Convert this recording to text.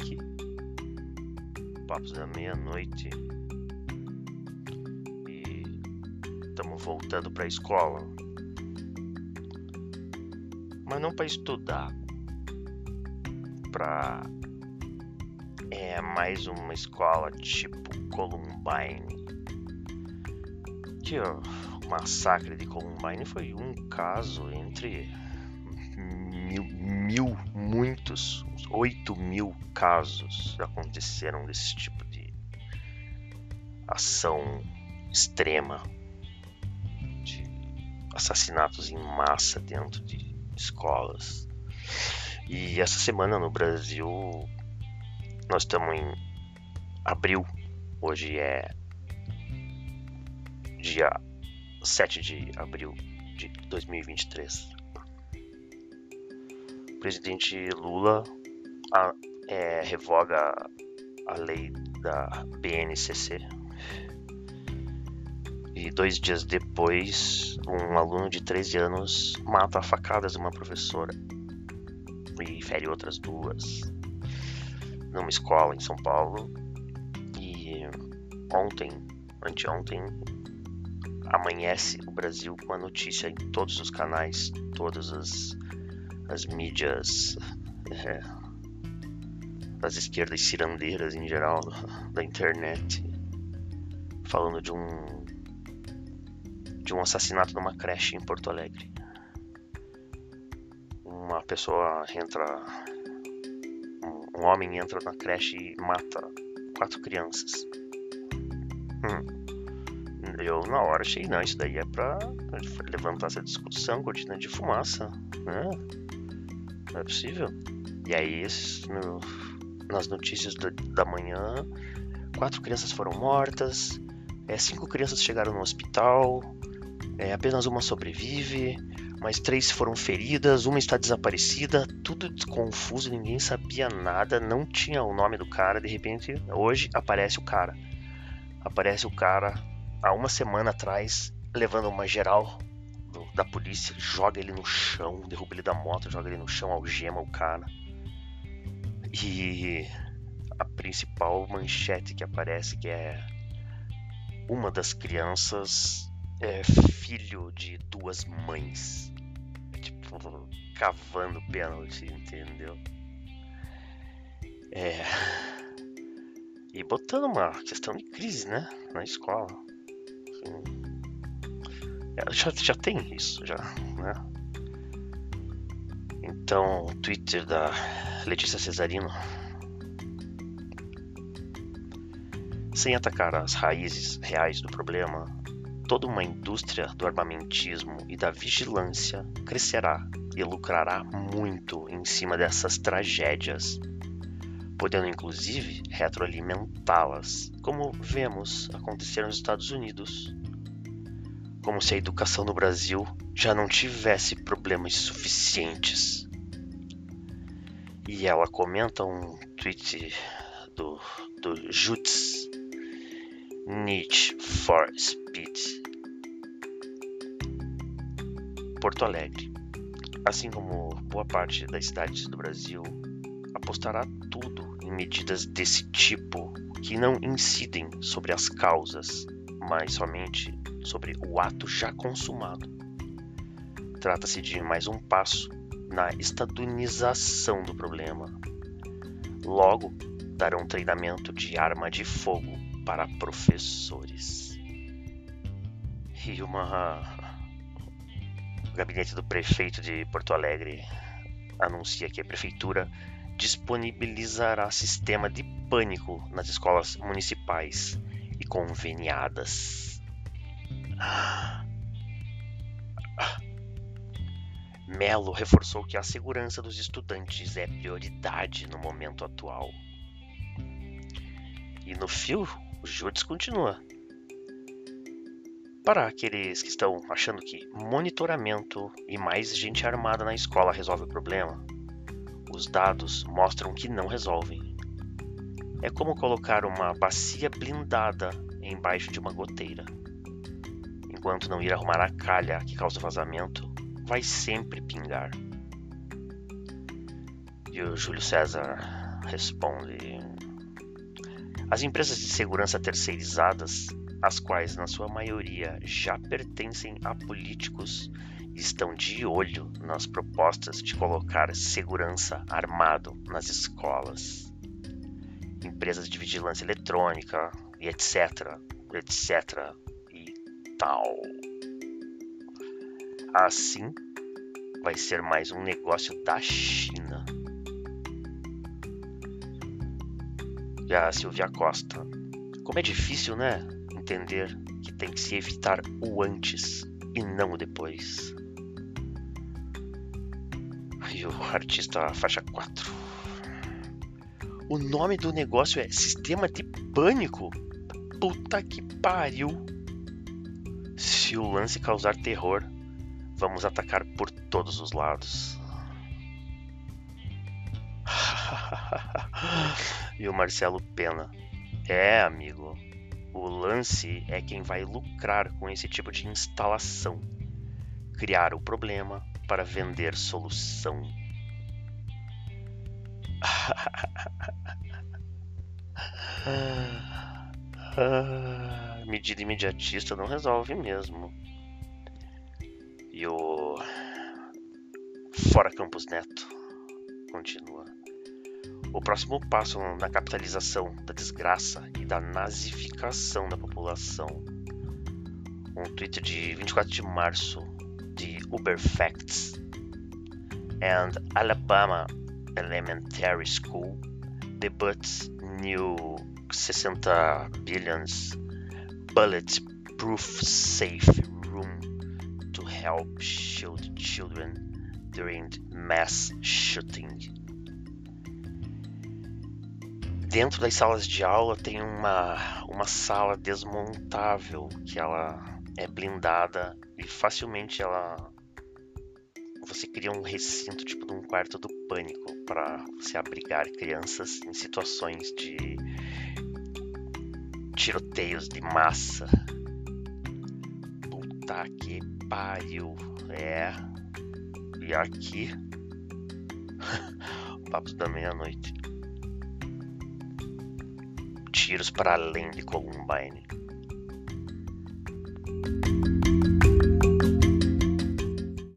aqui. Papos da meia-noite. E estamos voltando para a escola. Mas não para estudar. Para é mais uma escola tipo Columbine. Que o massacre de Columbine foi um caso entre mil, mil muitos, 8 mil casos aconteceram desse tipo de ação extrema de assassinatos em massa dentro de escolas. E essa semana no Brasil nós estamos em abril, hoje é dia 7 de abril de 2023 presidente Lula a, é, revoga a lei da BNCC. E dois dias depois, um aluno de 13 anos mata a facadas uma professora e fere outras duas numa escola em São Paulo. E ontem, anteontem, amanhece o Brasil com a notícia em todos os canais, todas as as mídias é, das esquerdas cirandeiras em geral da internet falando de um de um assassinato numa creche em Porto Alegre. Uma pessoa entra um, homem entra na creche e mata quatro crianças. Hum. Eu na hora achei, não, isso daí é pra levantar essa discussão, cortina de fumaça, né? Não é possível. E aí, no, nas notícias da, da, manhã, quatro crianças foram mortas, é, cinco crianças chegaram no hospital, é, apenas uma sobrevive, mais três foram feridas, uma está desaparecida, tudo confuso, ninguém sabia nada, não tinha o nome do cara. De repente, hoje aparece o cara. Aparece o cara há uma semana atrás, levando uma geral do, da polícia, joga ele no chão, derruba ele da moto, joga ele no chão, algema o cara. E a principal manchete que aparece, que é uma das crianças é filho de duas mães. Tipo, cavando pênalti, entendeu? É. E botando uma questão de crise, né? Na escola. Assim, já, já tem isso, já, né? Então, o Twitter da Letícia Cesarino. Sem atacar as raízes reais do problema, toda uma indústria do armamentismo e da vigilância crescerá e lucrará muito em cima dessas tragédias, podendo inclusive retroalimentá-las, como vemos acontecer nos Estados Unidos como se a educação no Brasil já não tivesse problemas suficientes. E ela comenta um tweet do, do Jutz Need for Speed Porto Alegre, assim como boa parte das cidades do Brasil, apostará tudo em medidas desse tipo que não incidem sobre as causas, mas somente sobre o ato já consumado. Trata-se de mais um passo na estadunização do problema. Logo, darão treinamento de arma de fogo para professores. E uma. O gabinete do prefeito de Porto Alegre anuncia que a prefeitura disponibilizará sistema de pânico nas escolas municipais e conveniadas. Melo reforçou que a segurança dos estudantes é prioridade no momento atual. E no fio, o Judes continua. Para aqueles que estão achando que monitoramento e mais gente armada na escola resolve o problema, os dados mostram que não resolvem. É como colocar uma bacia blindada embaixo de uma goteira enquanto não ir arrumar a calha que causa vazamento, vai sempre pingar. E o Júlio César responde. As empresas de segurança terceirizadas, as quais na sua maioria já pertencem a políticos, estão de olho nas propostas de colocar segurança armado nas escolas. Empresas de vigilância eletrônica e etc, etc e tal. Assim, vai ser mais um negócio da China. E a Silvia Costa. Como é difícil, né? Entender que tem que se evitar o antes e não o depois. E o artista faixa 4. O nome do negócio é Sistema de Pânico. Puta que pariu. Se o lance causar terror, vamos atacar por todos os lados. e o Marcelo Pena. É, amigo. O lance é quem vai lucrar com esse tipo de instalação. Criar o problema para vender solução. medida imediatista não resolve mesmo. E o Fora Campos Neto continua. O próximo passo na capitalização da desgraça e da nazificação da população. Um tweet de 24 de março de Uberfacts. And Alabama Elementary School debuts new 60 billions bulletproof safe room to help shield children during mass shooting. Dentro das salas de aula tem uma, uma sala desmontável que ela é blindada e facilmente ela você cria um recinto tipo de um quarto do pânico para você abrigar crianças em situações de tiroteios de massa. Puta que pariu. É, e aqui, Papos da Meia-Noite. Tiros para além de Columbine.